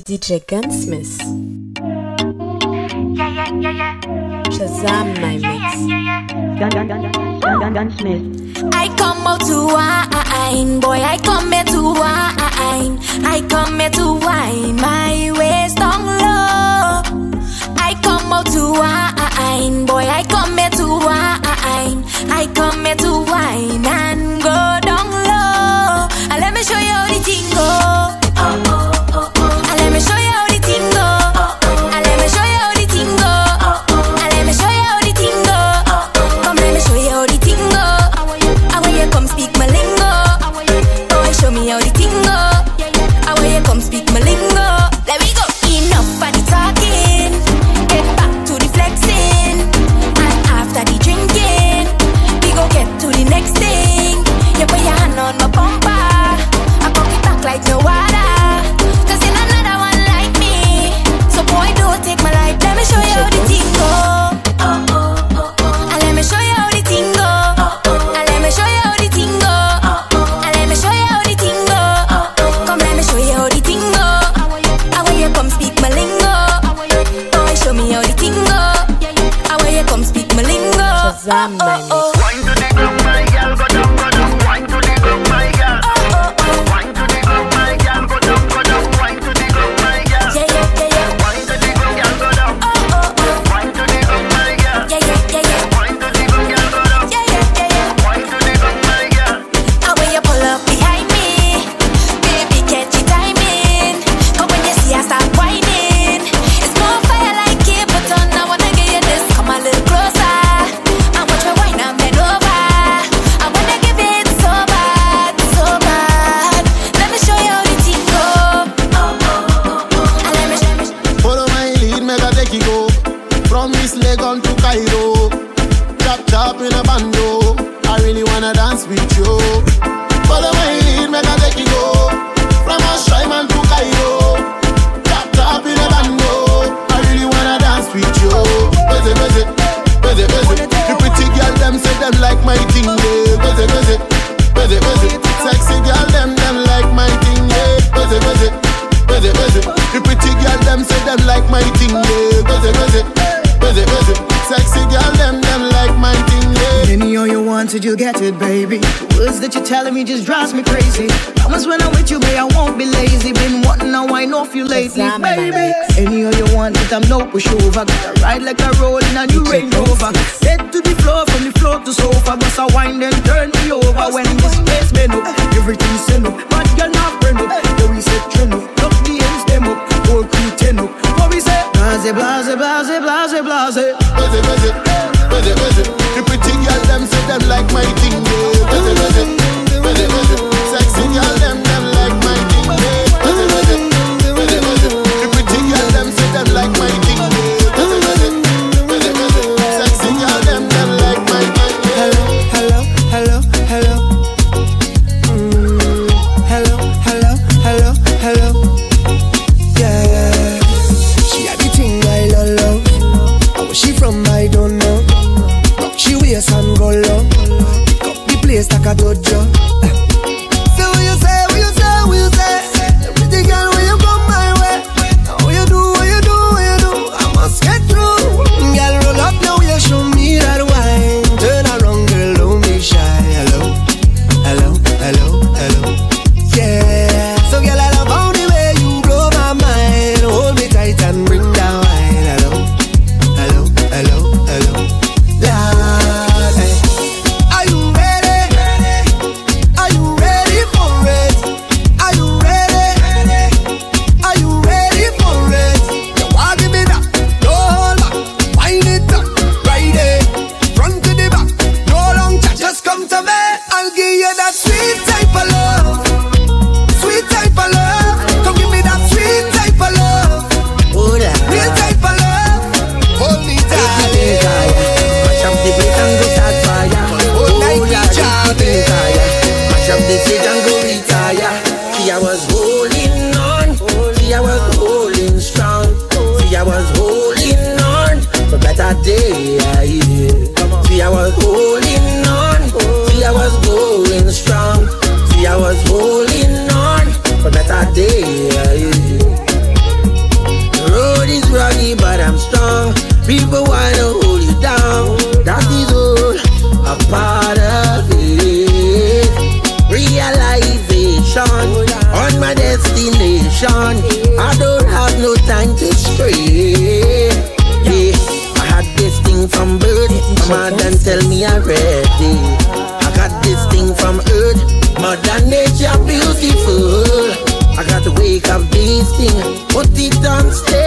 DJ Gunsmith, yeah yeah yeah yeah, Shazam my mix. Gunsmith. I come out to wine, boy. I come here to wine. I come here to wine. My waist on low. I come out to wine, boy. I come here to wine. I come here to wine and go down low. And let me show you how the thing goes. they gon' you just drives me crazy. Promise when I'm with you, baby. I won't be lazy. Been wanting to wind off you lately, baby. Any of you want it, I'm no pushover. Gotta ride like a roll in a new Range Rover. Head to the floor, from the floor to sofa. Bust a wine and turn me over. When this place been up, everything's sent up. Bad girl not friend up. The reset trend up. Lock the ends them up. Whole crew ten up. What we say? Blase, blase, blase, blase, blase. Blase, blase, blase, blase. The pretty girls them say them like my thing. Yeah. Blase, blase. tiny, but I'm strong. People wanna hold you down. That is all a part of it. Realization on my destination. I don't have no time to stray. Yeah, I had this thing from birth. Mother tell me I'm ready. I got this thing from earth. Mother nature beautiful. I got to wake up this thing, put it on stage.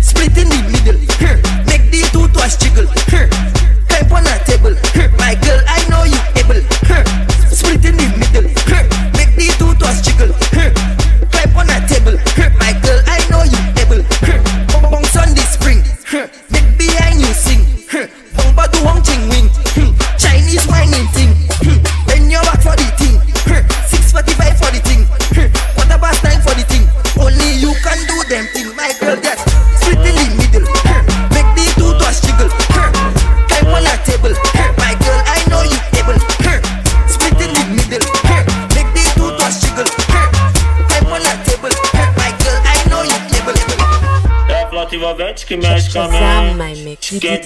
Splitting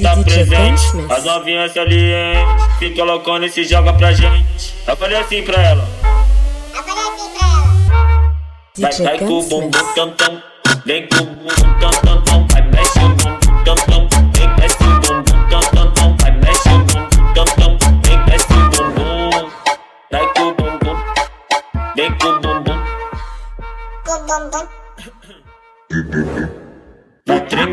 tá presente. As novinhas ali, hein? Se colocando e se joga pra gente. Eu falei assim pra ela. Eu falei assim pra ela. Vai, vai com o bumbum tam tam. Vem com o bumbum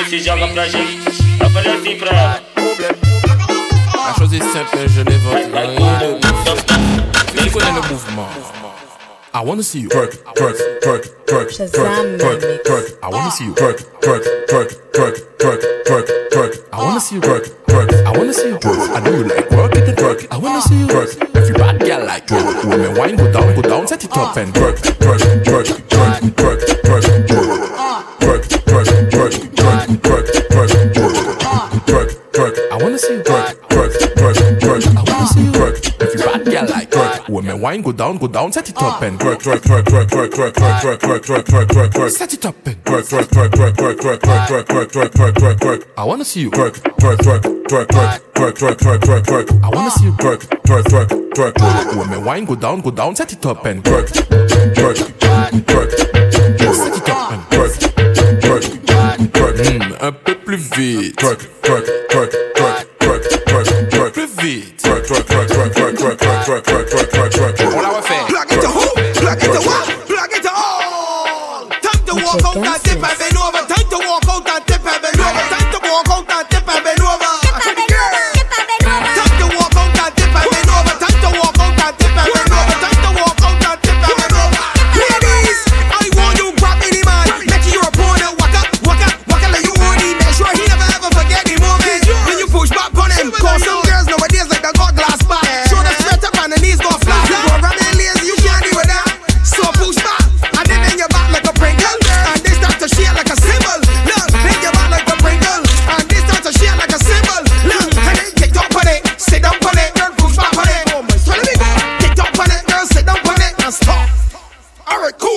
a se joga pra gente. Pra. La chose est simple, je le mouvement. I wanna see you twerk, twerk, twerk, twerk, twerk, twerk, twerk. I wanna see you twerk, twerk, twerk, twerk, twerk, twerk, twerk. I wanna see you twerk. Twerk. I wanna see you twerk. I know you like work it and twerk. I wanna see you twerk. Every bad girl like twerk. Women wine go down, go down, set it up and twerk, twerk, twerk, twerk, twerk, twerk, twerk, twerk, twerk, twerk, twerk, twerk, twerk, twerk, twerk, twerk. I wanna see you twerk, twerk, twerk, twerk. I wanna see you twerk. Every bad girl like. Women wine go down, go down, set it up and twerk, twerk, twerk, twerk, twerk, twerk, twerk, twerk, twerk, twerk, twerk, twerk. Set it up and twerk, twerk, twerk, twerk, twerk, twerk, twerk, twerk, twerk, twerk, twerk, twerk, twerk. I wanna see you twerk, twerk, twerk, twerk, twerk, twerk, twerk, twerk, twerk, twerk. I wanna see you twerk, twerk, twerk, twerk, twerk. Women wine go down, go down, set it up and twerk, twerk, twerk. Set it up and twerk, twerk, twerk. Hmm, un peu plus vite. Twerk, twerk, twerk,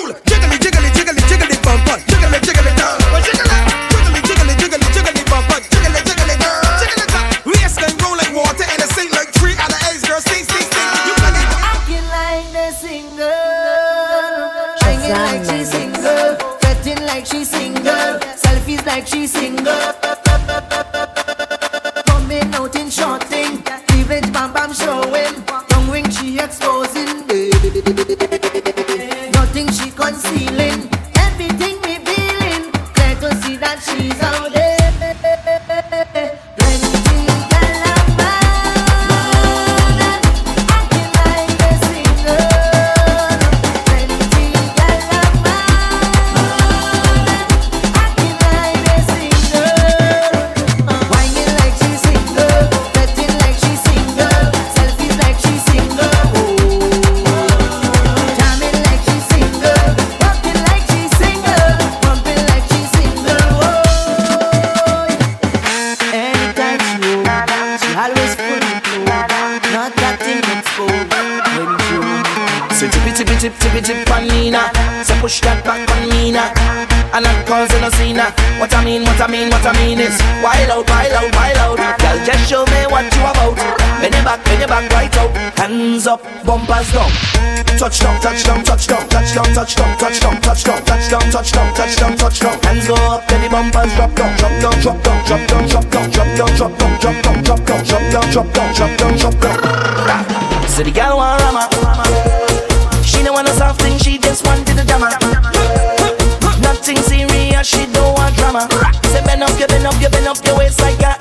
cool. Jiggly, jiggly, jiggly, jiggly, bum bum. Jiggly, jiggly, down. Jiggly, push that back on me now. And I'm causing a scene now. What I mean, what I mean, what I mean is Wild out, wild out, wild out Girl, just show me what you about Bend your back, bend your back right out Hands up, bumpers down Touch down, touch down, touch down, touch down, touch down, touch down, touch down, touch down, touch down, touch down, touch down. Hands go up, belly the bumpers drop down Drop down, drop down, drop down Drop down, drop down, drop down Drop down, drop down Drop down, drop down Drop down, drop down See the gal want rama want a soft thing, she just wanted a drama. Nothing serious, she don't want drama. Say bend up, you bend up, you bend up your waist like a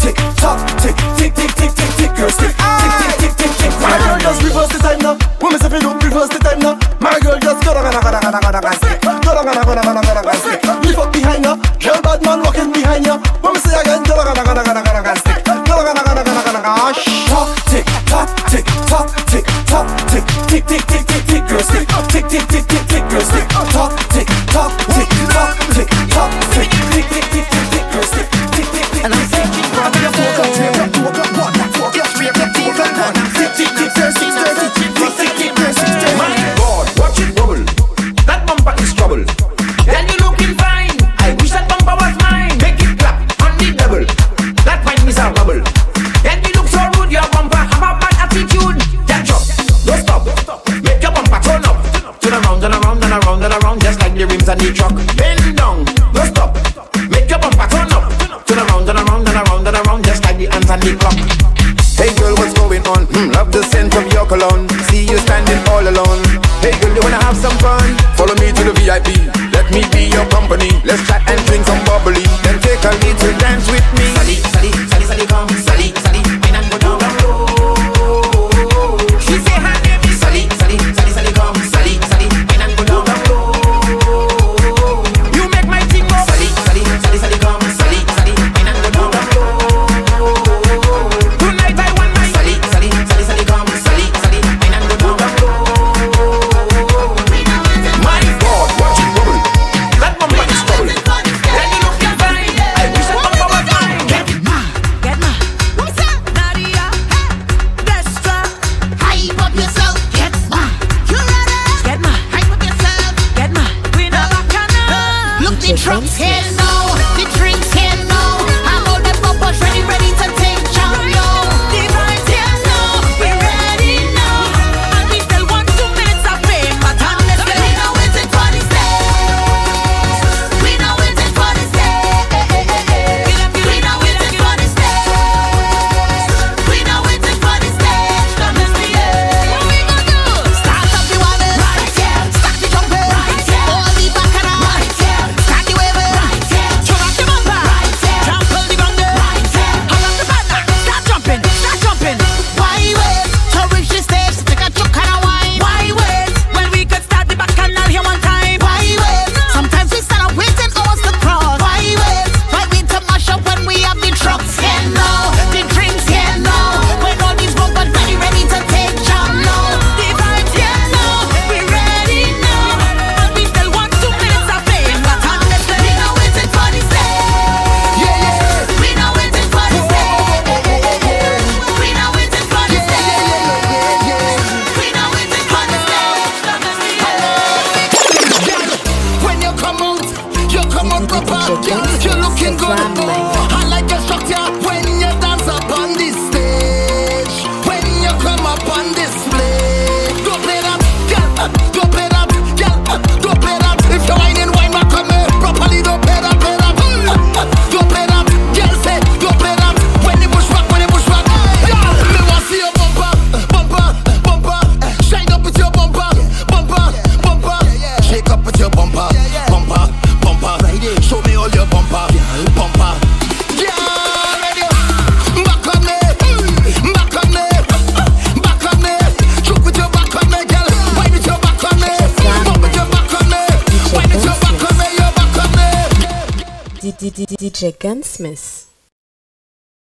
tick tock Mm, love the scent of your cologne. See you standing all alone. Hey girl, you wanna have some fun? Follow me to the VIP. Let me be your company. Let's chat and DJ Gunsmith.